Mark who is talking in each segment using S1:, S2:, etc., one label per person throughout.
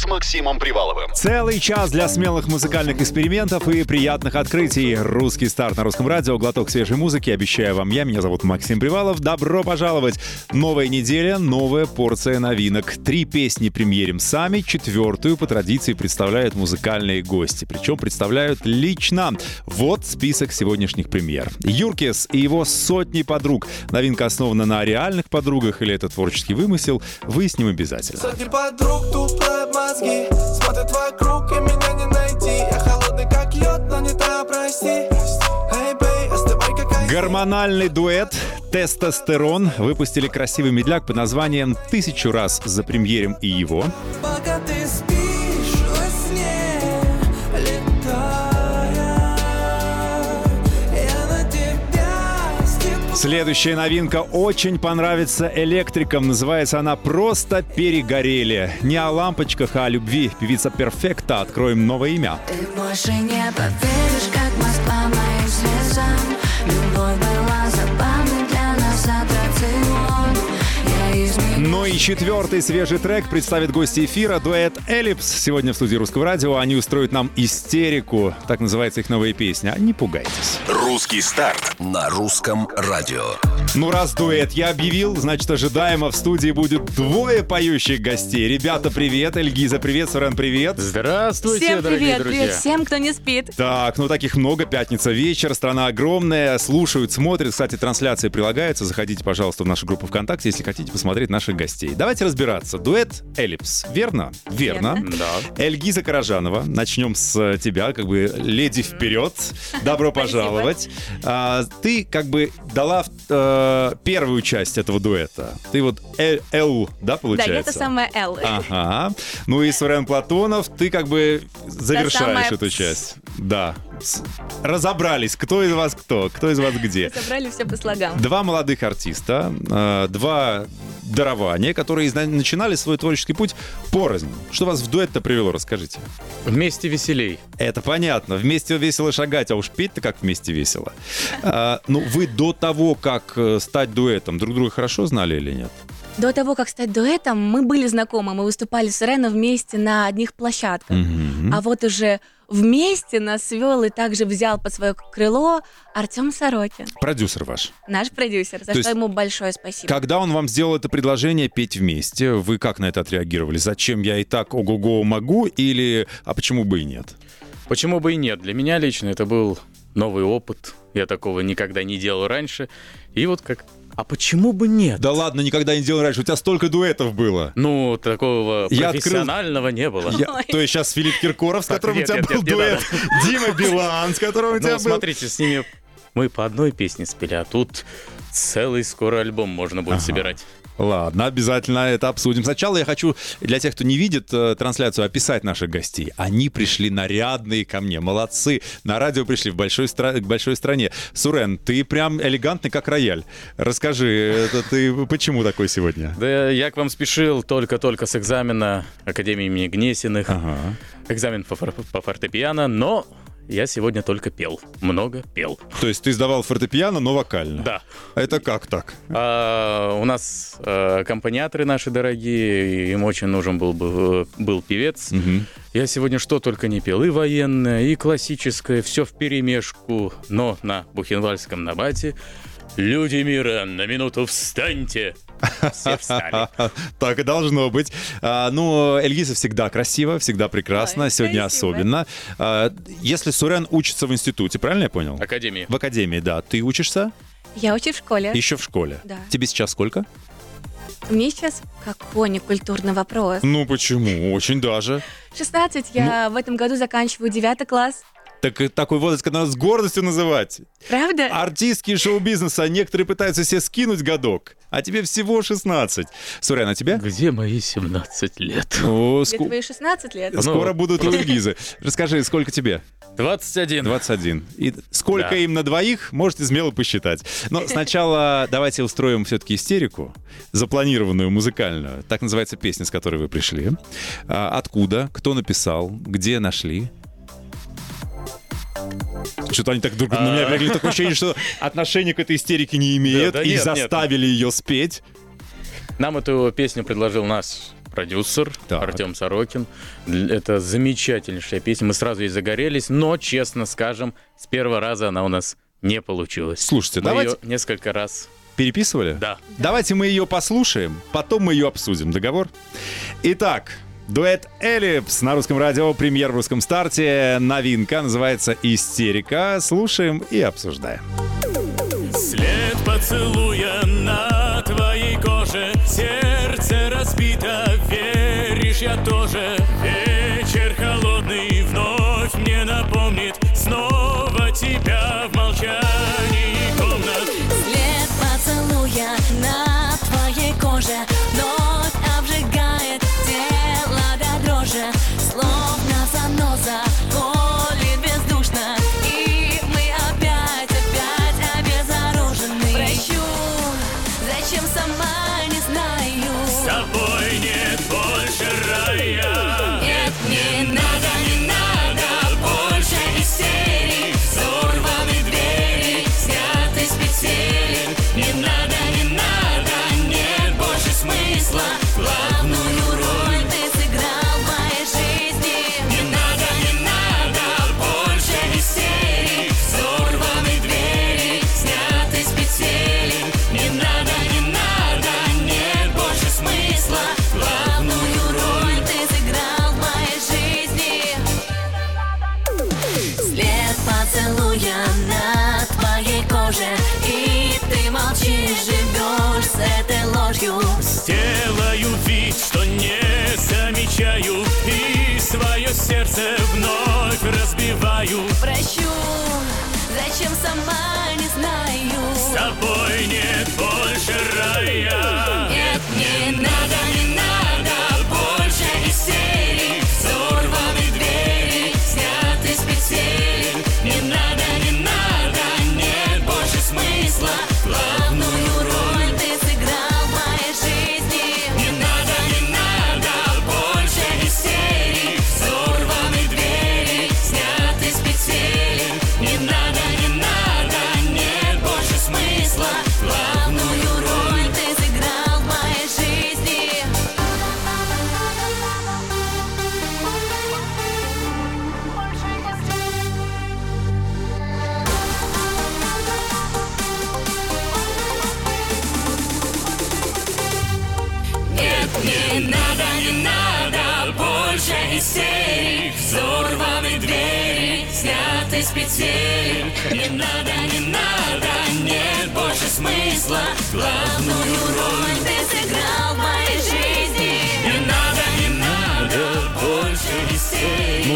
S1: С Максимом Приваловым.
S2: Целый час для смелых музыкальных экспериментов и приятных открытий. Русский старт на русском радио, глоток свежей музыки. Обещаю вам я. Меня зовут Максим Привалов. Добро пожаловать. Новая неделя, новая порция новинок. Три песни премьерим сами. Четвертую по традиции представляют музыкальные гости. Причем представляют лично. Вот список сегодняшних премьер. Юркис и его сотни подруг. Новинка основана на реальных подругах или это творческий вымысел, выясним обязательно.
S3: Сотни подруг тупят мозги. Смотрят вокруг и меня не найти. Я холодный как лед, но не та, прости. Эй, бей, остывай как
S2: Гормональный дуэт «Тестостерон» выпустили красивый медляк под названием «Тысячу раз за премьерем и его».
S3: Пока ты спишь
S2: Следующая новинка очень понравится электрикам. Называется она «Просто перегорели». Не о лампочках, а о любви. Певица Перфекта. Откроем новое имя.
S4: Ты больше не поверишь, как Москва моим слезам Любовь была забавной
S2: Ну и четвертый свежий трек представит гости эфира дуэт «Эллипс». Сегодня в студии Русского радио они устроят нам истерику. Так называется их новая песня. Не пугайтесь.
S1: Русский старт на русском радио.
S2: Ну, раз дуэт я объявил, значит, ожидаемо в студии будет двое поющих гостей. Ребята, привет. Эльгиза, привет. Сурен, привет.
S5: Здравствуйте,
S6: Всем
S5: дорогие
S6: привет,
S5: друзья.
S6: привет всем, кто не спит.
S2: Так, ну таких много. Пятница вечер, страна огромная. Слушают, смотрят. Кстати, трансляция прилагается. Заходите, пожалуйста, в нашу группу ВКонтакте, если хотите посмотреть наших гостей. Давайте разбираться. Дуэт Эллипс. Верно? Верно.
S6: Верно.
S5: Да.
S2: Эльгиза Каражанова. Начнем с тебя, как бы леди вперед. Добро пожаловать. А, ты как бы дала э, первую часть этого дуэта. Ты вот Л, Л, да,
S6: Да,
S2: получается?
S6: я это самая Л.
S2: Ага. Ну и Сурен Платонов, ты как бы завершаешь
S6: самая
S2: эту часть. Да. Разобрались, кто из вас кто, кто из вас где.
S6: Собрали все по слогам.
S2: Два молодых артиста, э, два дарования, которые начинали свой творческий путь порознь. Что вас в дуэт-то привело, расскажите.
S5: Вместе веселей.
S2: Это понятно. Вместе весело шагать, а уж петь-то как вместе весело. А, ну, вы до того, как э, стать дуэтом, друг друга хорошо знали или нет?
S6: До того, как стать дуэтом, мы были знакомы. Мы выступали с Реном вместе на одних площадках.
S2: Мгм.
S6: А вот уже вместе нас свел и также взял под свое крыло Артем Сорокин,
S2: Продюсер ваш.
S6: наш продюсер, за
S2: То
S6: что
S2: есть-
S6: ему большое спасибо.
S2: Когда он вам сделал это предложение петь вместе, вы как на это отреагировали? Зачем я и так ого-го могу? Или а почему бы и нет?
S5: Почему бы и нет? Для меня лично это был новый опыт. Я такого никогда не делал раньше. И вот как... А почему бы нет?
S2: Да ладно, никогда не делал раньше. У тебя столько дуэтов было.
S5: Ну, такого
S2: Я открыл-
S5: профессионального не было.
S2: Я- то есть сейчас Филипп Киркоров, с
S5: Так,
S2: которым
S5: нет,
S2: у тебя
S5: нет,
S2: был
S5: нет, не
S2: дуэт, Дима Билан, с которым у тебя
S5: Ну,
S2: был...
S5: смотрите, с ними мы по одной песне спели, а тут целый скоро альбом можно будет
S2: Ага.
S5: собирать.
S2: Ладно, обязательно это обсудим. Сначала я хочу для тех, кто не видит э, трансляцию, описать наших гостей. Они пришли нарядные ко мне, молодцы. На радио пришли в большой стра- к большой стране. Сурен, ты прям элегантный, как рояль. Расскажи, это ты почему такой сегодня?
S5: Да я к вам спешил только-только с экзамена Академии имени Гнесиных.
S2: Ага.
S5: Экзамен по, фор- по фортепиано, но я сегодня только пел. Много пел.
S2: То есть ты сдавал фортепиано, но вокально?
S5: Да.
S2: Это как так?
S5: А, у нас э, аккомпаниаторы наши дорогие, им очень нужен был, бы, был певец.
S2: Мгм.
S5: Я сегодня что только не пел. И военное, и классическое, все в перемешку. Но на бухенвальском набате «Люди мира, на минуту встаньте!» Все встали.
S2: Так и должно быть. А, ну, Эльгиза всегда красиво, всегда прекрасно,
S6: Ой,
S2: сегодня особенно. А, если Сурен учится в институте, правильно я понял?
S5: Академии.
S2: В академии, да. Ты учишься
S6: Я учусь в школе.
S2: еще в школе.
S6: Да.
S2: Тебе сейчас сколько?
S6: Мне сейчас какой некультурный вопрос.
S2: Ну почему? Очень даже.
S6: 16, я
S2: Ну.
S6: в этом году заканчиваю 9 класс.
S2: Так такой возраст, когда надо с гордостью называть.
S6: Правда?
S2: Артистки шоу-бизнеса, некоторые пытаются себе скинуть годок, а тебе всего 16. Сурен, а тебе?
S5: Где мои 17 лет?
S2: О,
S6: Где
S2: ску-
S6: твои 16 лет?
S5: Ну,
S2: Скоро будут и у Эльгизы. Расскажи, сколько тебе?
S5: 21.
S2: 21. И сколько
S5: Да.
S2: им на двоих, можете смело посчитать. Но сначала давайте устроим все-таки истерику, запланированную музыкальную. Так называется песня, с которой вы пришли. А, Откуда? Кто написал? Где нашли? Что-то они так друг на меня бегали. Такое ощущение, что отношения к этой истерике не имеют.
S7: Да, да
S2: и
S7: нет, нет.
S2: заставили ее спеть.
S7: Нам эту песню предложил наш продюсер
S2: Так.
S7: Артем Сорокин. Это замечательнейшая песня. Мы сразу ей загорелись, но, честно скажем, с первого раза она у нас не получилась.
S2: Слушайте,
S7: Мы
S2: давайте
S7: ее несколько раз...
S2: переписывали.
S7: Да.
S2: Давайте мы ее послушаем, потом мы ее обсудим. Договор? Итак, дуэт Эллипс на русском радио, премьер в русском старте. Новинка называется «Истерика». Слушаем и обсуждаем.
S5: След поцелуя на твоей коже Сердце разбито, веришь, я тоже вновь разбиваю.
S8: Прощу, зачем сама не
S5: С
S8: знаю
S5: тобой нет больше рая
S8: сняты с петель Не надо, не надо, нет больше смысла. Главную роль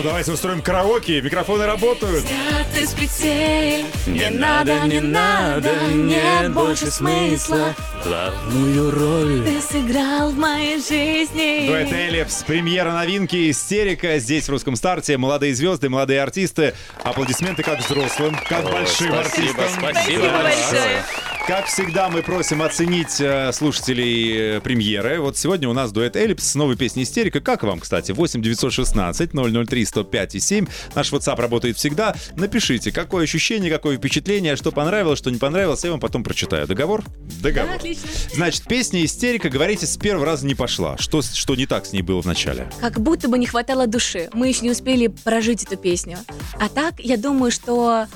S2: давайте устроим караоке. Микрофоны работают.
S8: Сняты с петель
S7: Не надо, не надо, нет больше смысла Главную роль
S6: Ты сыграл в моей жизни.
S2: Дуэт Эллипс, премьера новинки «Истерика» здесь в русском старте. Молодые звезды, молодые артисты. Аплодисменты как взрослым, как большим
S7: спасибо,
S2: артистам.
S7: спасибо
S6: Спасибо большое.
S2: Как всегда, мы просим оценить э, слушателей э, премьеры. Вот сегодня у нас дуэт Эллипс с новой песней «Истерика». Как вам, кстати? 8 916 003 105 и 7. Наш WhatsApp работает всегда. Напишите, какое ощущение, какое впечатление, что понравилось, что не понравилось. Я вам потом прочитаю. Договор? Договор.
S6: Да, отлично.
S2: Значит, песня «Истерика», говорите, с первого раза не пошла. Что, что не так с ней было в начале?
S6: Как будто бы не хватало души. Мы еще не успели прожить эту песню. А так, я думаю, что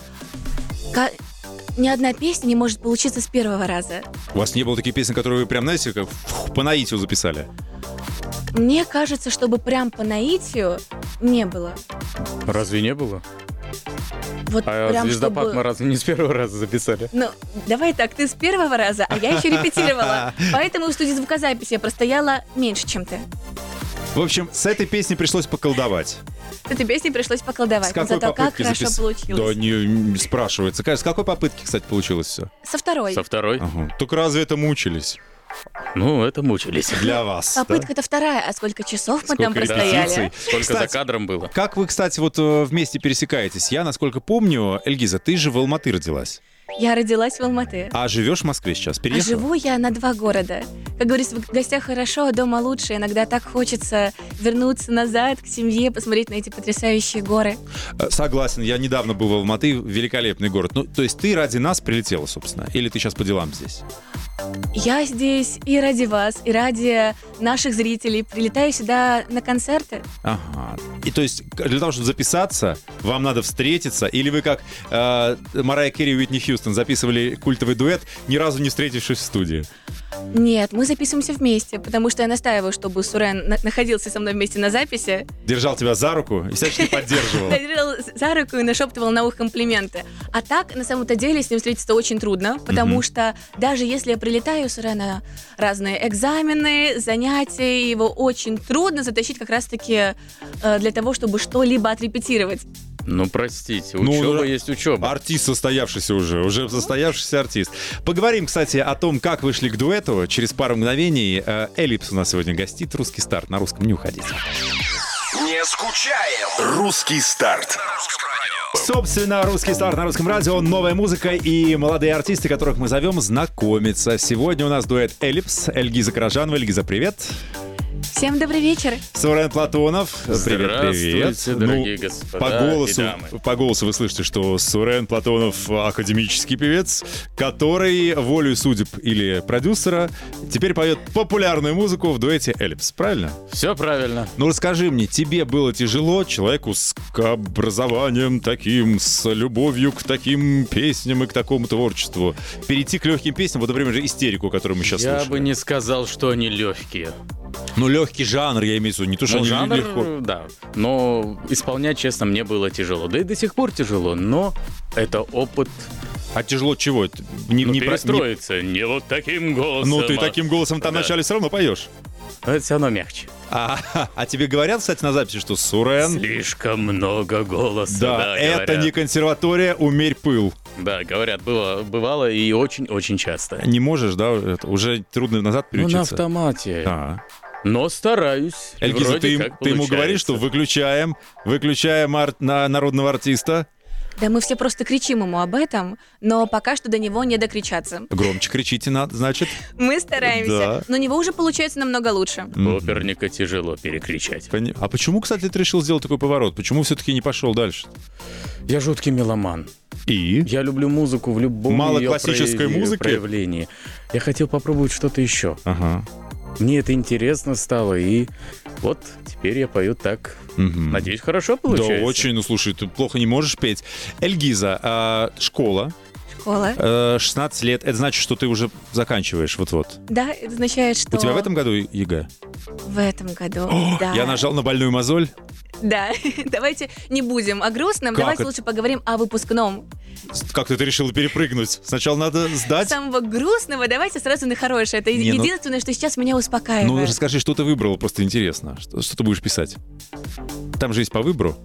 S6: ни одна песня не может получиться с первого раза.
S2: У вас не было таких песен, которые вы прям, знаете, как фух, по наитию записали?
S6: Мне кажется, чтобы прям по наитию не было.
S7: Разве не было?
S6: Вот
S7: А
S6: прям
S7: «Звездопад»
S6: чтобы...
S7: мы разве не с первого раза записали?
S6: Ну, давай так, ты с первого раза, а я еще репетировала. Поэтому в студии звукозаписи я простояла меньше, чем ты.
S2: В общем, с этой песней пришлось поколдовать.
S6: С этой песней пришлось
S2: С
S6: поколдовать. Но
S2: какой
S6: зато как
S2: попытки
S6: хорошо
S2: запис-
S6: получилось.
S2: Да, не, спрашивается. С какой попытки, кстати, получилось все?
S6: Со второй.
S7: Со второй?
S2: Ага. Только разве это мучились?
S7: Ну, это мучились.
S2: Для вас. да?
S6: Попытка-то вторая, а сколько часов мы там
S2: Сколько
S6: простояли?
S2: репетиций?
S7: Сколько за
S2: Кстати,
S7: кадром было?
S2: Как вы, кстати, вот э, вместе пересекаетесь? Я, насколько помню, Эльгиза, ты же в Алматы родилась.
S6: Я родилась в Алматы.
S2: А живешь в Москве сейчас?
S6: А
S2: Переехала?
S6: живу я на два города. Как говорится, в гостях хорошо, а дома лучше. Иногда так хочется вернуться назад к семье, посмотреть на эти потрясающие горы.
S2: Э, Согласен, я недавно был в Алматы, великолепный город. Ну, то есть ты ради нас прилетела, собственно? Или ты сейчас по делам здесь?
S6: Я здесь и ради вас, и ради наших зрителей. Прилетаю сюда на концерты.
S2: Ага. И то есть для того, чтобы записаться, вам надо встретиться, или вы как э, Марайя Керри и Уитни Хьюстон записывали культовый дуэт, ни разу не встретившись в студии?
S6: Нет, мы записываемся вместе, потому что я настаиваю, чтобы Сурен на- находился со мной вместе на записи.
S2: Держал тебя за руку и всячески поддерживал.
S6: Держал за руку и нашептывал на ухо комплименты. А так, на самом-то деле, с ним встретиться очень трудно, потому что даже если я прилетаю, у Сурена разные экзамены, занятия, его очень трудно затащить как раз-таки э, для того, чтобы что-либо отрепетировать.
S5: Ну, простите, учеба
S2: ну,
S5: есть учеба.
S2: Артист состоявшийся уже, уже состоявшийся артист. Поговорим, кстати, о том, как вышли к дуэту. Через пару мгновений Э, Эллипс у нас сегодня гостит. Русский старт на русском. Не уходите.
S1: Не скучаем. Русский старт.
S2: Собственно, русский старт на русском радио, новая музыка и молодые артисты, которых мы зовем знакомиться. Сегодня у нас дуэт Эллипс, Эльгиза Каражанова. Эльгиза, привет.
S6: Всем добрый вечер.
S2: Сурен Платонов. Привет, привет.
S5: Здравствуйте, дорогие господа
S2: по голосу,
S5: и дамы.
S2: по голосу вы слышите, что Сурен Платонов академический певец, который волею судеб или продюсера теперь поет популярную музыку в дуэте Эллипс. Правильно?
S5: Все правильно.
S2: Ну расскажи мне, тебе было тяжело, человеку с образованием таким, с любовью к таким песням и к такому творчеству, перейти к легким песням, вот, например, же истерику, которую мы сейчас
S5: Я
S2: слушаем.
S5: бы не сказал, что они легкие.
S2: Ну, легкий жанр, я имею в виду, не то, что
S5: Ну, жанр,
S2: легко.
S5: да. Но исполнять, честно, мне было тяжело. Да и до сих пор тяжело. Но это опыт
S2: А тяжело чего? Не,
S5: ну,
S2: не про- не-
S5: перестроиться. Не... вот таким голосом.
S2: Ну, ты
S5: а-
S2: таким голосом там
S5: Да.
S2: вначале все равно поешь.
S5: Это все равно мягче.
S2: А, а тебе говорят, кстати, на записи, что Сурен...
S5: Слишком много голоса.
S2: Да,
S5: Да,
S2: это
S5: говорят.
S2: не консерватория, умерь пыл.
S5: Да, говорят, было, бывало и очень-очень часто.
S2: Не можешь, да, это уже трудно назад
S5: Ну, на
S2: переучиться.
S5: автомате.
S2: А.
S5: Но стараюсь.
S2: Эльгиза, ты, ты ему говоришь, что выключаем, выключаем ар- на народного артиста.
S6: Да мы все просто кричим ему об этом, но пока что до него не докричаться.
S2: Громче кричите, надо, значит.
S6: Мы стараемся,
S2: Да.
S6: но у него уже получается намного лучше.
S5: Оперника тяжело перекричать.
S2: Пони- А почему, кстати, ты решил сделать такой поворот? Почему все-таки не пошел дальше?
S5: Я жуткий меломан.
S2: И?
S5: Я люблю музыку в любом
S2: Мало
S5: её
S2: классической
S5: прояви-
S2: музыки?
S5: проявлении. Я хотел попробовать что-то еще.
S2: Ага.
S5: Мне это интересно стало, и вот теперь я пою так.
S2: Мгм.
S5: Надеюсь, хорошо получается.
S2: Да, очень. Ну, слушай, ты плохо не можешь петь. Эльгиза, а, школа,
S6: Школа.
S2: э, 16 лет, это значит, что ты уже заканчиваешь вот-вот.
S6: Да, это означает, что...
S2: У тебя в этом году ЕГЭ?
S6: В этом году, да.
S2: Я нажал на больную мозоль.
S6: Да, давайте не будем о грустном,
S2: Как
S6: давайте
S2: это?
S6: лучше поговорим о выпускном.
S2: Как ты решила перепрыгнуть? Сначала надо сдать.
S6: Самого грустного давайте сразу на хорошее. Это
S2: Не, ну-
S6: единственное, что сейчас меня успокаивает.
S2: Ну, расскажи, что ты выбрала, просто интересно. Что, что ты будешь писать? Там же есть по выбору.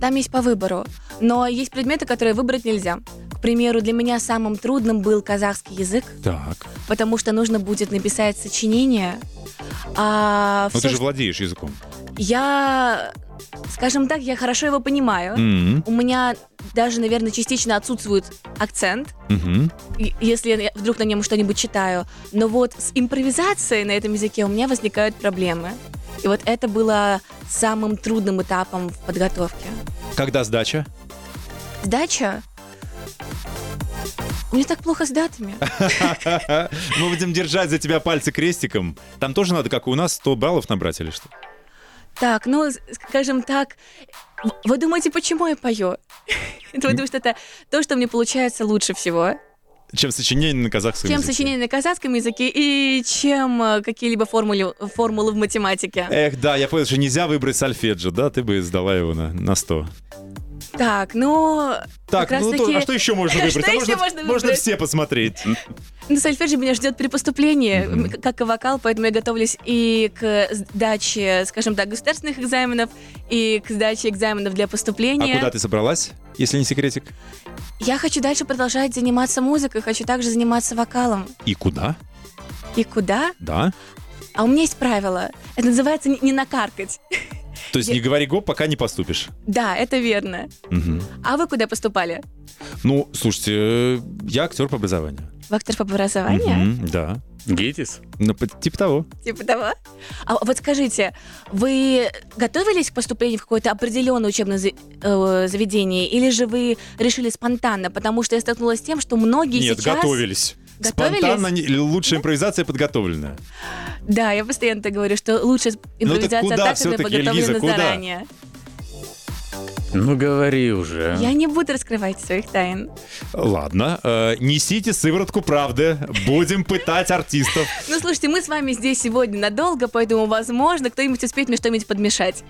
S6: Там есть по выбору. Но есть предметы, которые выбрать нельзя. К примеру, для меня самым трудным был казахский язык,
S2: Так.
S6: потому что нужно будет написать сочинение. А
S2: Ну,
S6: всё,
S2: ты же владеешь языком.
S6: Я, скажем так, я хорошо его понимаю.
S2: М,
S6: У меня даже, наверное, частично отсутствует акцент, и- если я вдруг на нем что-нибудь читаю. Но вот с импровизацией на этом языке у меня возникают проблемы. И вот это было самым трудным этапом в подготовке.
S2: Когда сдача?
S6: Сдача? Меня так плохо с датами.
S2: Мы будем держать за тебя пальцы крестиком. Там тоже надо, как и у нас, 100 баллов набрать или что?
S6: Так, ну, скажем так, вы думаете, почему я пою? Потому что это то, что мне получается лучше всего.
S2: Чем сочинение на казахском
S6: Чем
S2: языке.
S6: сочинение на казахском языке и чем э, какие-либо формулы, формулы в математике.
S2: Эх, да, я понял, что нельзя выбрать сольфеджио, да? Ты бы сдала его на, на 100.
S6: Так, ну...
S2: Так, ну то- а что еще можно
S6: Что
S2: выбрать? А
S6: еще
S2: можно,
S6: можно
S2: можно
S6: выбрать?
S2: все посмотреть.
S6: Ну, сольфеджио меня ждет при поступлении, м, как и вокал, поэтому я готовлюсь и к сдаче, скажем так, государственных экзаменов, и к сдаче экзаменов для
S2: А
S6: поступления.
S2: куда ты собралась, если не секретик?
S6: Я хочу дальше продолжать заниматься музыкой, хочу также заниматься вокалом.
S2: И куда?
S6: И куда?
S2: Да?
S6: А у меня есть правило. Это называется не накаркать.
S2: То есть
S6: Я-
S2: не говори гоп, пока не поступишь.
S6: Да, это верно.
S2: Мгм.
S6: А вы куда поступали?
S2: Ну, слушайте, э, я актер по образованию.
S6: В актер по образованию?
S2: Мгм, да.
S5: ГИТИС?
S2: Ну, типа того.
S6: Типа того. А вот скажите, вы готовились к поступлению в какое-то определенное учебное за- э, заведение, или же вы решили спонтанно? Потому что я столкнулась с тем, что многие
S2: Нет,
S6: сейчас...
S2: готовились.
S6: Готовились?
S2: Спонтанно, лучшая импровизация подготовленная.
S6: Да, я постоянно так говорю, что лучше
S2: Ну так
S6: импровизация так, когда подготовлена заранее.
S5: Ну, говори уже.
S6: Я не буду раскрывать своих тайн.
S2: Ладно, э, несите сыворотку правды. Будем пытать артистов.
S6: Ну, слушайте, мы с вами здесь сегодня надолго, поэтому, возможно, кто-нибудь успеет мне что-нибудь подмешать.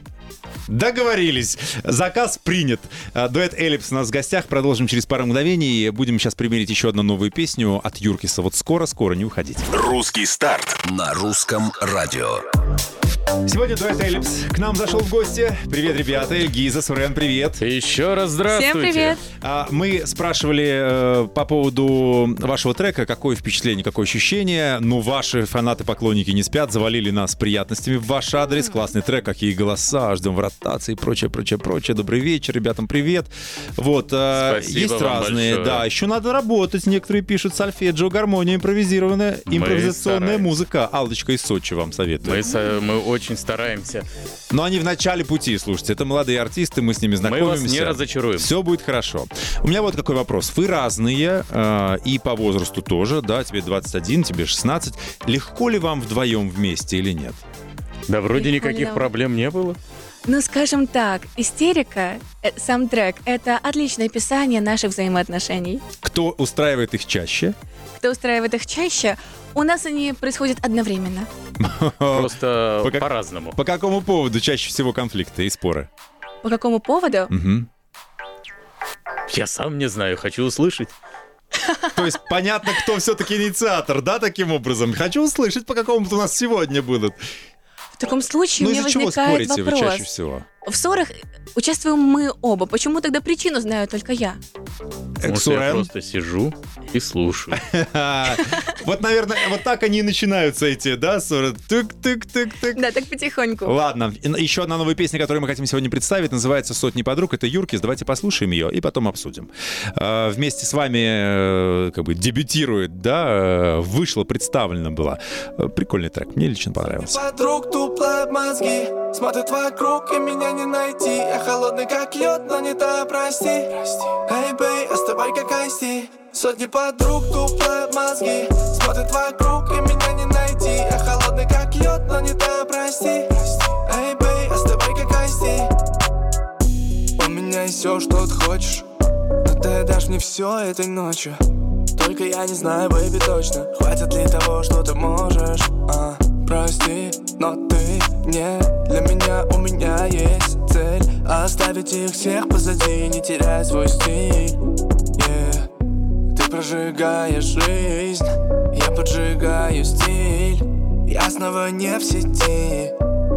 S2: Договорились. Заказ принят. А, Дуэт Эллипс у нас в гостях. Продолжим через пару мгновений. Будем сейчас примерить еще одну новую песню от Юркиса. Вот скоро-скоро, не уходите.
S1: Русский старт на русском радио.
S2: Сегодня Дуэт Эллипс к нам зашел в гости. Привет, ребята. Гиза, Сурен, привет.
S5: Еще раз здравствуйте.
S6: Всем привет!
S2: А, Мы спрашивали э, по поводу вашего трека, какое впечатление, какое ощущение. Ну, ваши фанаты-поклонники не спят, завалили нас приятностями в ваш адрес. Классный трек, какие голоса, ждем в ротации и прочее, прочее, прочее. Добрый вечер, ребятам, привет. Вот, э,
S5: Спасибо
S2: есть
S5: вам
S2: разные,
S5: большое.
S2: да, еще надо работать. Некоторые пишут сольфеджио, гармония, импровизированная,
S5: Мы
S2: импровизационная
S5: стараемся.
S2: музыка. Аллочка из Сочи вам советую.
S5: Мы, мы очень стараемся.
S2: Но они в начале пути, слушайте, это молодые артисты, мы с ними
S5: Мы
S2: знакомимся.
S5: вас не разочаруем.
S2: Все будет хорошо. У меня вот какой вопрос. Вы разные, э, и по возрасту тоже, да, тебе 21, тебе 16. Легко ли вам вдвоем вместе или нет?
S5: Да вроде
S6: Легко ли
S5: никаких
S6: нам?
S5: проблем не было.
S6: Ну, скажем так, истерика, э, сам трек, это отличное описание наших взаимоотношений.
S2: Кто устраивает их чаще?
S6: Кто устраивает их чаще, у нас они происходят одновременно.
S5: Просто
S2: По как-
S5: по-разному.
S2: По какому поводу чаще всего конфликты и споры?
S6: По какому поводу?
S2: Мгм.
S5: Я сам не знаю, хочу услышать.
S2: То есть понятно, кто все-таки инициатор, да, таким образом? Хочу услышать, по какому у нас сегодня будут.
S6: В таком случае
S2: Ну
S6: у меня
S2: из-за чего
S6: возникает
S2: спорите вы
S6: вопрос.
S2: чаще всего?
S6: В ссорах участвуем мы оба. Почему тогда причину знаю только я?
S5: Потому что я просто сижу и слушаю.
S2: Вот, наверное, вот так они и начинаются эти, да, ссоры? Тык-тык-тык-тык.
S6: Да, так потихоньку.
S2: Ладно, еще одна новая песня, которую мы хотим сегодня представить, называется «Сотни подруг». Это Юркис. Давайте послушаем ее и потом обсудим. Э, Вместе с вами э, как бы дебютирует, да, э, вышла, представлена была. Э, Прикольный трек, мне лично понравился.
S3: Подруг туплают мозги Смотрят вокруг и меня не найти. Я холодный как лед, но не та, прости. Эй, бей, оставай как айси Сотни подруг туплают мозги. Смотрят вокруг и меня не найти. Я холодный как лед, но не та, прости. Эй, бей, оставай как айси У меня есть все, что ты хочешь Но ты дашь мне все этой ночью. Только я не знаю, бэйби, точно Хватит ли того, что ты можешь а, Прости, не Для меня у меня есть цель Оставить их всех позади Не терять свой стиль. Yeah. Ты прожигаешь жизнь Я поджигаю стиль. Я снова не в сети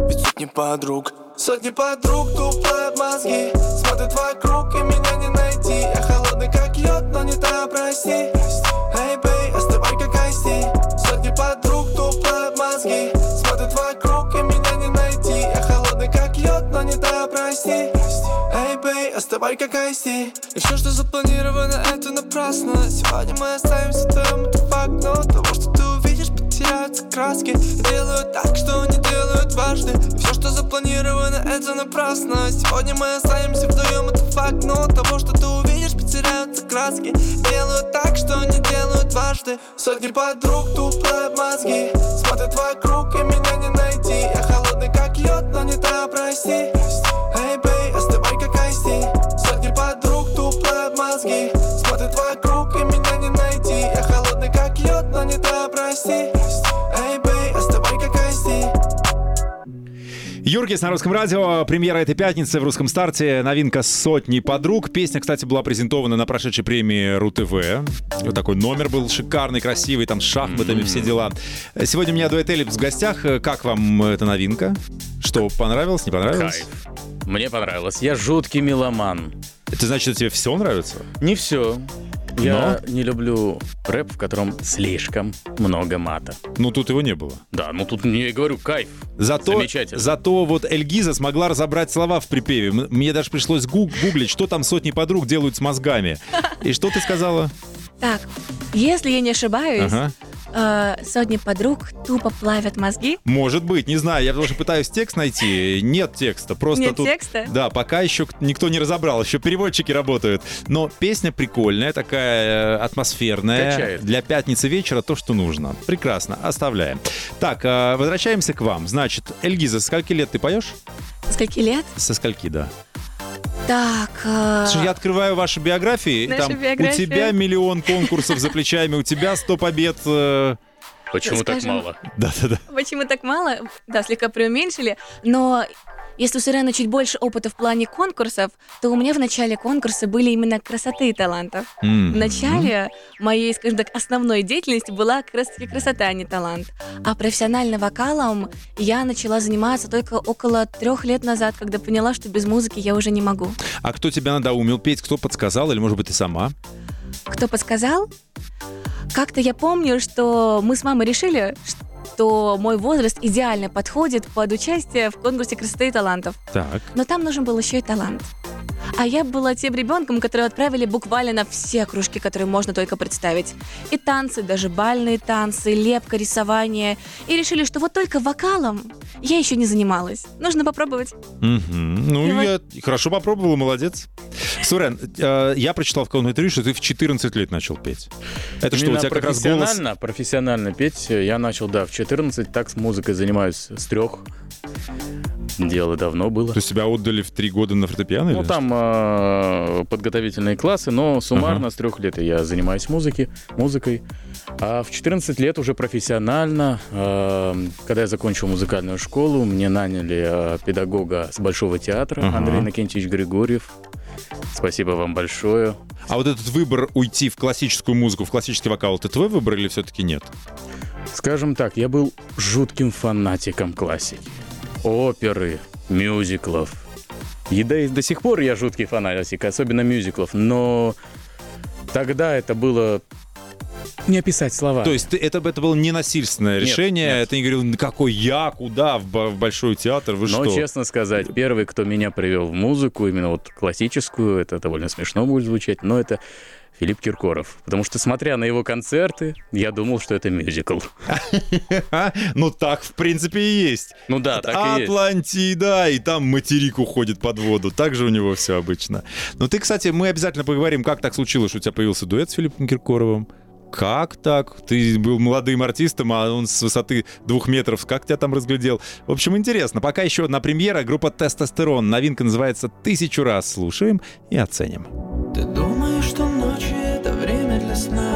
S3: Ведь сотни подруг Сотни подруг туплают мозги. Смотрят вокруг и меня не найти. Я холодный как лед, но не та, прости. Эй, бей, оставай как айси Сотни подруг туплают мозги. Смотрят вокруг та, прости. Эй, бей, оставай как айси И все, что запланировано, это напрасно. Сегодня мы оставимся вдвоем, это факт Но того, что ты увидишь, потеряются краски. Делают так, что не делают дважды все, что запланировано, это напрасно. Сегодня мы останемся вдвоем, это факт Но того, что ты увидишь, потеряются краски. Делают так, что не делают дважды Сотни подруг туплают мозги Смотрят вокруг и меня не найти. Я лед, но не та, прости. Эй, бей, оставай как айси Сотни подруг туплают мозги. Смотрят вокруг и меня не найти. Я холодный как лед, но не та, прости
S2: Юркис на русском радио. Премьера этой пятницы в русском старте. Новинка «Сотни подруг». Песня, кстати, была презентована на прошедшей премии РУ-ТВ. Вот такой номер был шикарный, красивый, там с шахматами, все дела. Сегодня у меня дуэт Эллипс в гостях. Как вам эта новинка? Что, понравилось, не понравилось?
S5: Кайф. Мне понравилось. Я жуткий меломан.
S2: Это значит, что тебе все нравится?
S5: Не все. Я не люблю рэп, в котором слишком много мата.
S2: Ну, тут его не было.
S5: Да, ну тут не говорю, кайф.
S2: Зато,
S5: Замечательно.
S2: зато вот Эльгиза смогла разобрать слова в припеве. Мне даже пришлось гуг- гуглить, что там сотни подруг делают с мозгами. И что ты сказала?
S6: Так, если я не ошибаюсь,
S2: Ага.
S6: Э, сотни подруг тупо плавят мозги.
S2: Может быть, не знаю, я тоже пытаюсь текст найти. Нет текста, просто
S6: Нет
S2: тут...
S6: текста?
S2: Да, пока еще никто не разобрал, еще переводчики работают. Но песня прикольная, такая э, атмосферная.
S5: Качает.
S2: Для пятницы вечера то, что нужно. Прекрасно, оставляем. Так, э, возвращаемся к вам. Значит, Эльгиза, со скольки лет ты поешь?
S6: Скольки лет?
S2: Со скольки, да.
S6: Так, э,
S2: Слушай, я открываю ваши биографии,
S6: Наша
S2: там
S6: биография.
S2: у тебя миллион конкурсов за плечами, у тебя 100 побед. э,
S5: Почему так мало?
S2: Да-да-да.
S6: почему так мало? Да, слегка преуменьшили, но если у Сирены чуть больше опыта в плане конкурсов, то у меня в начале конкурса были именно красоты и талантов.
S2: М.
S6: В начале моей, скажем так, основной деятельности была как раз-таки красота, а не талант. А профессиональным вокалом я начала заниматься только около трех лет назад, когда поняла, что без музыки я уже не могу.
S2: А кто тебя надоумил петь? Кто подсказал? Или, может быть, ты сама?
S6: Кто подсказал? Как-то я помню, что мы с мамой решили, что мой возраст идеально подходит под участие в конкурсе красоты и талантов.
S2: Так.
S6: Но там нужен был еще и талант. А я была тем ребенком, которого отправили буквально на все кружки, которые можно только представить. И танцы, даже бальные танцы, лепка, рисование. И решили, что вот только вокалом я еще не занималась. Нужно попробовать.
S2: Мгм. Ну,
S6: И вот-
S2: я хорошо попробовала, молодец. Сурен, э, я прочитал в каком-то интервью, что ты в 14 лет начал петь. Это что, у тебя как раз голос...
S5: профессионально, петь я начал, да, в 14, так с музыкой занимаюсь с трех. Дело давно было.
S2: То есть тебя отдали в три года на фортепиано?
S5: Ну,
S2: или
S5: там подготовительные классы, но суммарно с трех лет я занимаюсь музыки, музыкой. А в 14 лет уже профессионально, э, когда я закончил музыкальную школу, мне наняли э, педагога с Большого театра,
S2: Ага.
S5: Андрей Накентьевич Григорьев. Спасибо вам большое.
S2: А вот этот выбор уйти в классическую музыку, в классический вокал, это твой выбор или все-таки нет?
S5: Скажем так, я был жутким фанатиком классики. Оперы, мюзиклов. До, и до сих пор я жуткий фанатик, особенно мюзиклов. Но тогда это было не описать слова.
S2: То есть ты- это, это было не насильственное
S5: Нет,
S2: решение?
S5: нет.
S2: Ты не говорил, «Ну какой я, куда, в, в Большой театр, вы
S5: Но,
S2: что?
S5: честно сказать, первый, кто меня привел в музыку, именно вот классическую, это довольно смешно будет звучать, но это Филипп Киркоров. Потому что, смотря на его концерты, я думал, что это мюзикл.
S2: Ну так, в принципе, и есть.
S5: Ну да, так и есть.
S2: Атлантида, и там материк уходит под воду. Так же у него все обычно. Но ты, кстати, мы обязательно поговорим, как так случилось, что у тебя появился дуэт с Филиппом Киркоровым. Как так? Ты был молодым артистом, а он с высоты двух метров. Как тебя там разглядел? В общем, интересно. Пока еще одна премьера. Группа «Тестостерон». Новинка называется «Тысячу раз». Слушаем и оценим.
S3: Ты думаешь, что ночи это время для сна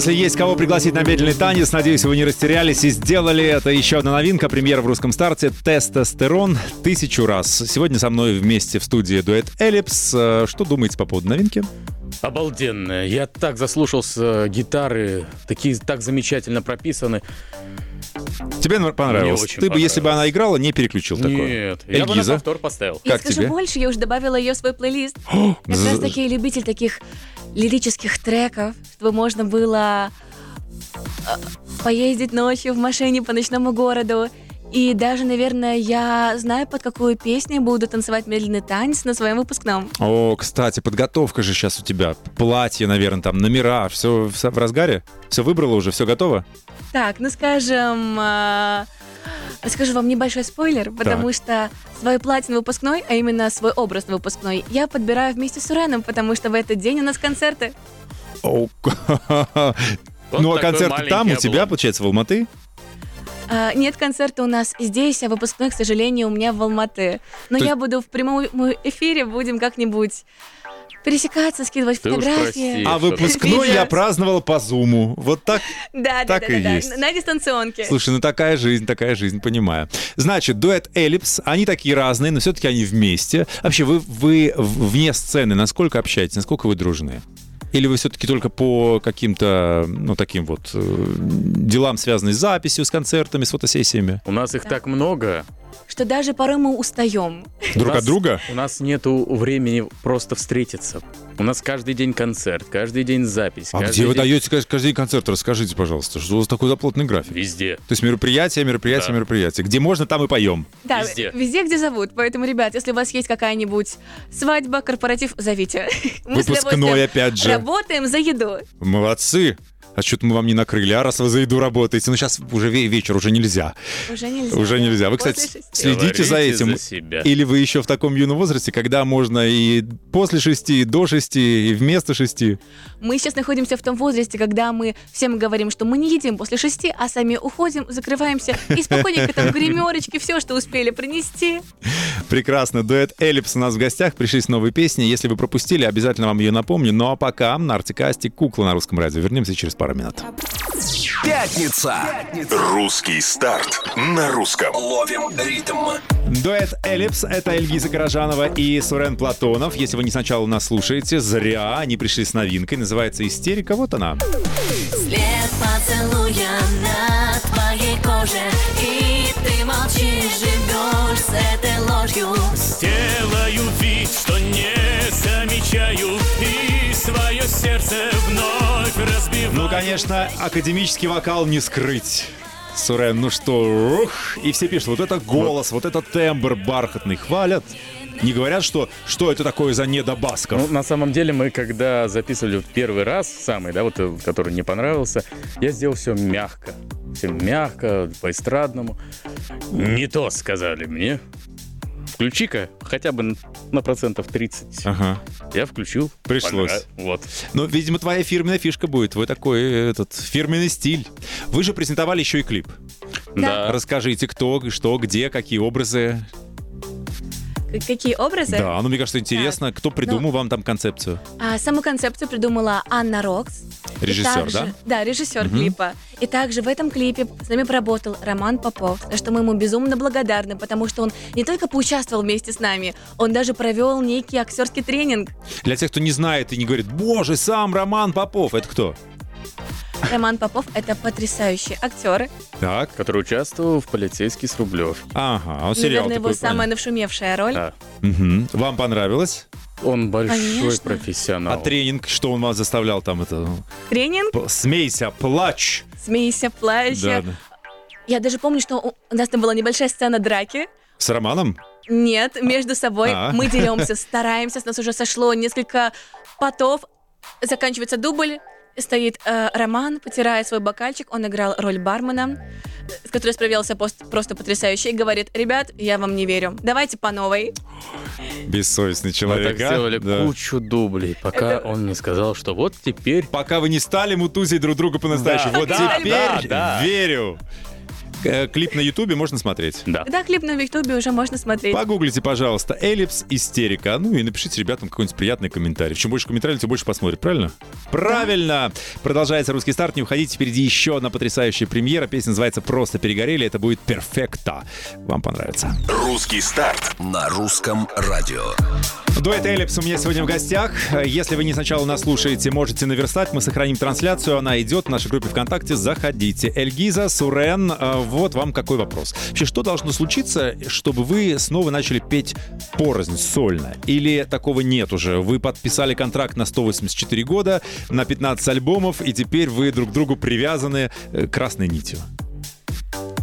S2: Если есть кого пригласить на медленный танец, надеюсь, вы не растерялись и сделали это. Еще одна новинка, премьера в русском старте «Тестостерон» тысячу раз. Сегодня со мной вместе в студии дуэт «Эллипс». Э, Что думаете по поводу новинки?
S5: Обалденная. Я так заслушался гитары, такие так замечательно прописаны.
S2: Тебе понравилось?
S5: Мне очень
S2: Ты бы, если бы она играла, не переключил такое.
S5: Нет, я бы на повтор поставил.
S6: Я
S2: Как
S6: скажу
S2: тебе?
S6: больше, я уже добавила ее в свой плейлист. Как раз таки любитель таких лирических треков, чтобы можно было э, поездить ночью в машине по ночному городу. И даже, наверное, я знаю, под какую песню буду танцевать медленный танец на своем выпускном.
S2: О, кстати, подготовка же сейчас у тебя. Платье, наверное, там, номера, все в разгаре? Все выбрала уже, все готово?
S6: Так, ну скажем, э, скажу вам небольшой спойлер, потому что свой платье на выпускной, а именно свой образ на выпускной, я подбираю вместе с Уреном, потому что в этот день у нас концерты.
S5: Вот
S2: ну, а
S5: такой
S2: концерт
S5: маленький
S2: там у тебя, получается, в Алматы?
S6: А, нет концерта у нас здесь, а выпускной, к сожалению, у меня в Алматы. Но
S2: То
S6: я буду в прямом эфире, будем как-нибудь пересекаться, скидывать
S5: Ты
S6: фотографии.
S5: прости.
S2: А выпускной я праздновал по зуму. Вот так?
S6: Да, да,
S2: Так
S6: да,
S2: и
S6: да, да,
S2: есть.
S6: на- на дистанционке.
S2: Слушай, ну такая жизнь, такая жизнь, понимаю. Значит, дуэт Эллипс, они такие разные, но все-таки они вместе. Вообще, вы, вы вне сцены насколько общаетесь, насколько вы дружны? Или вы все-таки только по каким-то, ну, таким вот э, делам, связанным с записью, с концертами, с фотосессиями?
S5: У нас их так много.
S6: Что даже порой мы устаем.
S2: Друг от друга?
S5: У нас нету времени просто встретиться. У нас каждый день концерт, каждый день запись.
S2: А где вы
S5: день-
S2: даете каждый день концерт? Расскажите, пожалуйста, что у вас такой заплотный график?
S5: Везде.
S2: То есть мероприятия, мероприятия,
S5: Да.
S2: мероприятия. Где можно, там и поем.
S6: Да,
S5: Везде.
S6: везде, где зовут. Поэтому, ребят, если у вас есть какая-нибудь свадьба, корпоратив, зовите. Мы
S2: Выпускной, опять же.
S6: Работаем за еду.
S2: Молодцы. А что-то мы вам не накрыли, а раз вы за еду работаете. Ну, сейчас уже ве- вечер, уже нельзя.
S6: Уже нельзя.
S2: Уже
S6: да.
S2: нельзя. Вы,
S6: После
S2: кстати,
S6: шести.
S2: следите за этим.
S5: за себя.
S2: Или вы еще в таком юном возрасте, когда можно и после шести, и до шести, и вместо шести.
S6: Мы сейчас находимся в том возрасте, когда мы всем говорим, что мы не едим после шести, а сами уходим, закрываемся и спокойненько там гримерочки, все, что успели принести.
S2: Прекрасно. Дуэт Эллипс у нас в гостях. Пришли с новой песней. Если вы пропустили, обязательно вам ее напомню. Ну а пока Артик Асти, кукла на русском радио. Вернемся через пару минут.
S1: Пятница. Русский старт на русском.
S3: Ловим ритм.
S2: Дуэт Эллипс — это Эльгиза Каражанова и Сурен Платонов. Если вы не сначала нас слушаете, зря. Они пришли с новинкой. Называется «Истерика». Вот она.
S4: След поцелуя на твоей коже И ты молчишь, живешь с этой ложью
S9: Делаю вид, что не замечаю И свое сердце вновь разбиваю
S2: Ну, конечно, академический вокал не скрыть. Сурен, ну что, ух, и все пишут, вот это голос, вот это тембр бархатный, хвалят. Не говорят, что, что это такое за недобасков.
S5: Ну, на самом деле, мы когда записывали в первый раз, самый, да, вот э, который не понравился, я сделал все мягко. Все мягко, по-эстрадному. Не то сказали мне. Включи-ка хотя бы на процентов 30.
S2: Ага.
S5: Я включил.
S2: Пришлось.
S5: Понрав- Вот.
S2: Ну, видимо, твоя фирменная фишка будет. Вы такой, э, этот, фирменный стиль. Вы же презентовали еще и клип.
S5: Да.
S2: Расскажите, кто, что, где, какие образы.
S6: Какие образы?
S2: Да, ну, мне кажется, интересно, кто придумал вам там концепцию?
S6: А, саму концепцию придумала Анна Рокс.
S2: Режиссер,
S6: также-
S2: да?
S6: Да, режиссер клипа. И также в этом клипе с нами поработал Роман Попов, за что мы ему безумно благодарны, потому что он не только поучаствовал вместе с нами, он даже провел некий актерский тренинг.
S2: Для тех, кто не знает и не говорит, боже, сам Роман Попов, это кто?
S6: Роман Попов — это потрясающий актер.
S2: Так.
S5: Который участвовал в «Полицейский с Рублевки».
S2: Ага, он сериал
S6: Наверное, его
S2: такой,
S6: самая навшумевшая роль.
S5: Да.
S2: Мгм. Вам понравилось?
S5: Он большой
S6: Конечно.
S5: профессионал.
S2: А тренинг, что он вас заставлял там это?
S6: Тренинг,
S2: П- Смейся, плачь.
S6: смейся, плачь.
S2: Да, да.
S6: Я даже помню, что у у нас там была небольшая сцена драки.
S2: С Романом?
S6: Нет, между собой
S2: А.
S6: мы деремся, стараемся, с нас уже сошло несколько потов. Заканчивается дубль, стоит э, Роман, потирая свой бокальчик, он играл роль бармена, с которой справился пост- просто потрясающе, и говорит, ребят, я вам не верю, давайте по новой.
S2: Бессовестный
S5: Мы
S2: человек,
S5: так
S2: а?
S5: сделали
S2: Да.
S5: кучу дублей, пока
S6: Это-
S5: он не сказал, что вот теперь
S2: Пока вы не стали мутузить друг друга по-настоящему.
S5: Да,
S2: вот
S5: да,
S2: теперь
S5: да, да.
S2: верю. Э, Клип на Ютубе можно смотреть.
S5: Да.
S6: Да, клип на Ютубе уже можно смотреть.
S2: Погуглите, пожалуйста, эллипс истерика. Ну и напишите ребятам какой-нибудь приятный комментарий. Чем больше комментариев, тем больше посмотрят, правильно? Правильно! Продолжается русский старт. Не уходите, впереди еще одна потрясающая премьера. Песня называется «Просто перегорели». Это будет перфекта. Вам понравится.
S1: Русский старт на русском радио.
S2: Дуэт Эллипс у меня сегодня в гостях. Если вы не сначала нас слушаете, можете наверстать. Мы сохраним трансляцию. Она идет в нашей группе ВКонтакте. Заходите. Эльгиза, Сурен, э, вот вам какой вопрос. Вообще, что должно случиться, чтобы вы снова начали петь порознь, сольно? Или такого нет уже? Вы подписали контракт на 184 года, на 15 альбомов, и теперь вы друг другу привязаны э, красной нитью.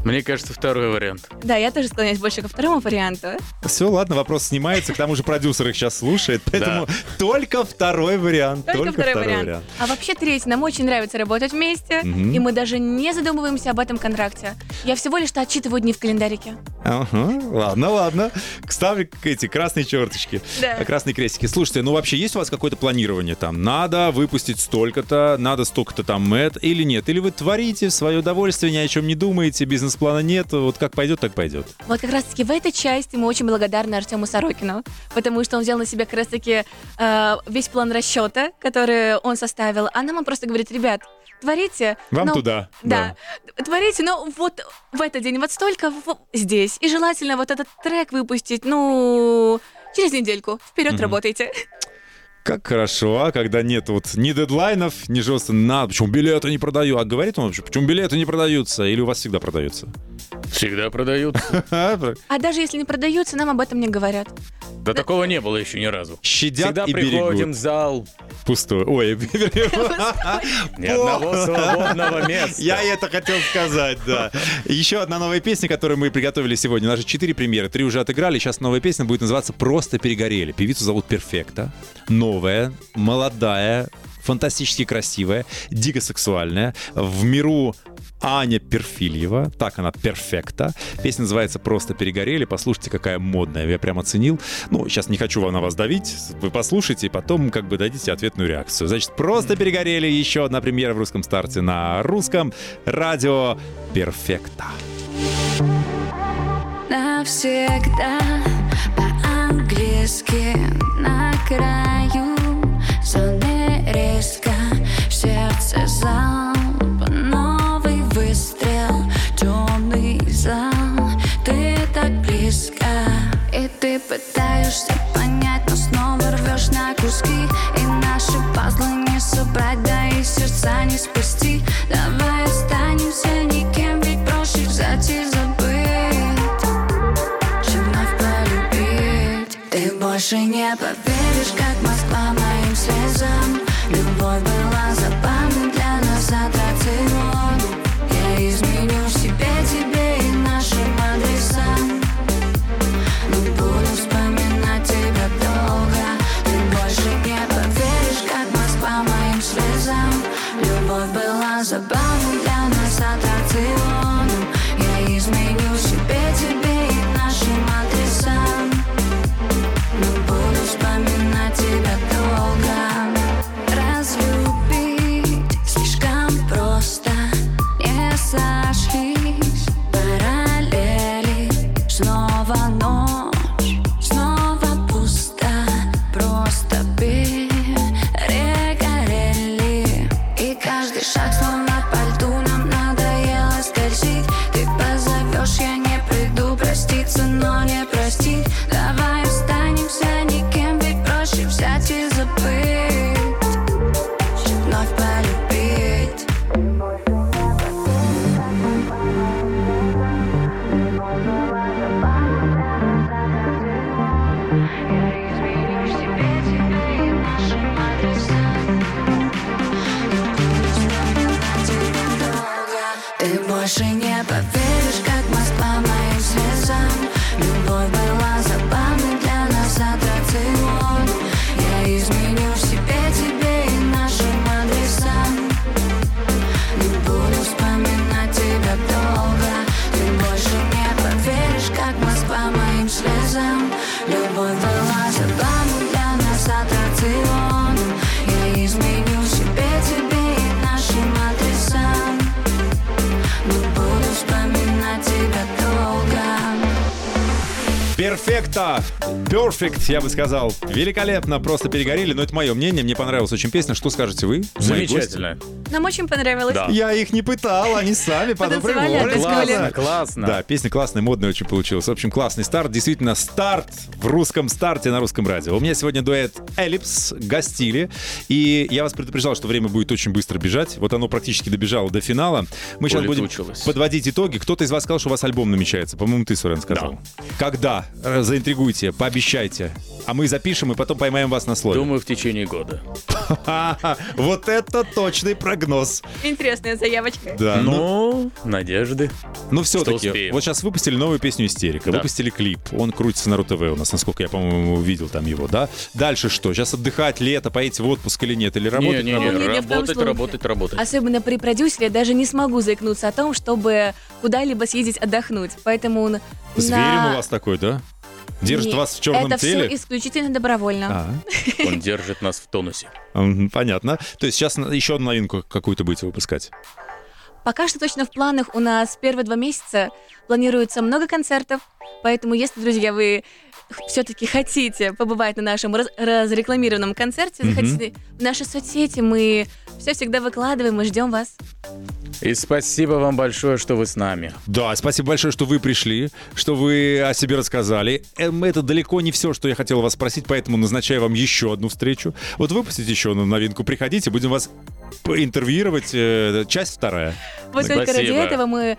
S5: Мне кажется, второй вариант.
S6: Да, я тоже склоняюсь больше ко второму варианту.
S2: Все, ладно, вопрос снимается. К тому же продюсер их сейчас слушает, поэтому только второй вариант.
S6: Только, второй, вариант. А вообще третий. Нам очень нравится работать вместе,
S2: Мгм.
S6: и мы даже не задумываемся об этом контракте. Я всего лишь отчитываю дни в календарике.
S2: Ага, ладно, ладно. Ставлю эти красные черточки,
S6: Да.
S2: красные крестики. Слушайте, ну вообще есть у вас какое-то планирование там? Надо выпустить столько-то, надо столько-то там это или нет? Или вы творите в свое удовольствие, ни о чем не думаете, бизнес-плана нет, вот как пойдет, так пойдет.
S6: Вот как раз-таки в этой части мы очень благодарны Артему Сорокину, потому что он взял на себя как раз-таки э, весь план расчета, который он составил, а нам он просто говорит, ребят, творите.
S2: Вам
S6: но-
S2: туда,
S6: Да. Творите, но вот в этот день, вот столько в- здесь. И желательно вот этот трек выпустить, ну, через недельку. Вперед
S2: Мгм.
S6: работайте.
S2: Как хорошо, а когда нет вот ни дедлайнов, ни жестко надо, почему билеты не продаю, а говорит он вообще, почему билеты не продаются, или у вас всегда продаются?
S5: Всегда продают.
S6: А даже если не продаются, нам об этом не говорят.
S5: Да такого не было еще ни разу.
S2: Щадят
S5: Всегда
S2: и
S5: приходим в
S2: берегут.
S5: зал,
S2: Пустой. Ой,
S5: ни одного свободного места.
S2: Я это хотел сказать, да. Еще одна новая песня, которую мы приготовили сегодня. У нас же четыре премьеры, три уже отыграли. Сейчас новая песня будет называться «Просто перегорели». Певицу зовут Перфекта. Новая, молодая, фантастически красивая, дико сексуальная. В миру Аня Перфильева, так она перфекта. Песня называется «Просто перегорели». Послушайте, какая модная, я прям оценил. Ну, сейчас не хочу вам на вас давить, вы послушайте, и потом как бы дадите ответную реакцию. Значит, «Просто перегорели» еще одна премьера в русском старте на русском радио «Перфекта».
S10: навсегда по-английски на краю. Зоны риска сердце залп новый выстрел темный зал. Ты так близко и ты пытаешься понять но снова рвешь на куски. И наши пазлы не собрать да и сердца не спасти
S2: Перфекто! Перфект, я бы сказал. Великолепно, просто перегорели. Но это мое мнение, мне понравилась очень песня. Что скажете вы?
S5: Замечательно.
S6: Нам очень понравилось.
S5: Да.
S2: Я их не пытал, они сами по.
S5: Классно, классно.
S2: Да, песня классная, модная очень получилась. В общем, классный старт. Действительно, старт в русском старте на русском радио. У меня сегодня дуэт Эллипс гостили. И я вас предупреждал, что время будет очень быстро бежать. Вот оно практически добежало до финала. Мы сейчас будем подводить итоги. Кто-то из вас сказал, что у вас альбом намечается. По-моему, ты, Сурен, сказал. Когда? Э, Заинтригуйте, пообещайте. А мы запишем и потом поймаем вас на слове.
S5: Думаю, в течение года.
S2: Вот это точный прогноз.
S6: Интересная заявочка.
S2: Да, ну,
S5: Ну, надежды.
S2: Ну, все-таки, вот сейчас выпустили новую песню «Истерика», выпустили клип, он крутится на РУ-ТВ у нас, насколько я, по-моему, увидел там его, да? Дальше что? Сейчас отдыхать, лето, поедете в отпуск или нет? Или работать?
S6: Я в том
S5: работать, работать, работать.
S6: Особенно при продюсере я даже не смогу заикнуться о том, чтобы куда-либо съездить отдохнуть. Поэтому н-
S2: Зверин
S6: на-
S2: у вас такой, да? Держит
S6: Нет,
S2: вас в черном
S6: Это
S2: теле?
S6: все исключительно добровольно.
S2: А,
S5: Он держит нас в тонусе.
S2: понятно. То есть сейчас еще одну новинку какую-то будете выпускать?
S6: Пока что точно в планах у нас первые два месяца планируется много концертов, поэтому если, друзья, вы все-таки хотите побывать на нашем раз- разрекламированном концерте, заходите в наши соцсети, мы все всегда выкладываем и ждем вас.
S5: И спасибо вам большое, что вы с нами.
S2: Да, спасибо большое, что вы пришли, что вы о себе рассказали. Эм, Это далеко не все, что я хотел вас спросить, поэтому назначаю вам еще одну встречу. Вот выпустите еще одну новинку, приходите, будем вас интервьюировать. э, Часть вторая.
S6: Вот только ради
S5: Спасибо.
S6: этого мы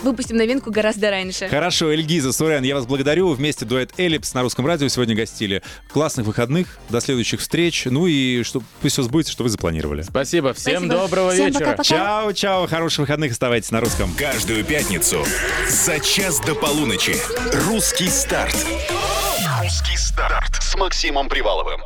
S6: выпустим новинку гораздо раньше.
S2: Хорошо, Эльгиза, Сурен, я вас благодарю. Вместе дуэт Эллипс на русском радио сегодня гостили. Классных выходных, до следующих встреч. Ну и что, пусть все сбудется, что вы запланировали.
S5: Спасибо, всем
S6: Спасибо.
S5: доброго
S6: Всем
S5: вечера.
S6: пока-пока.
S2: Чао, чао, хороших выходных, оставайтесь на русском.
S1: Каждую пятницу за час до полуночи. Русский старт. Русский старт с Максимом Приваловым.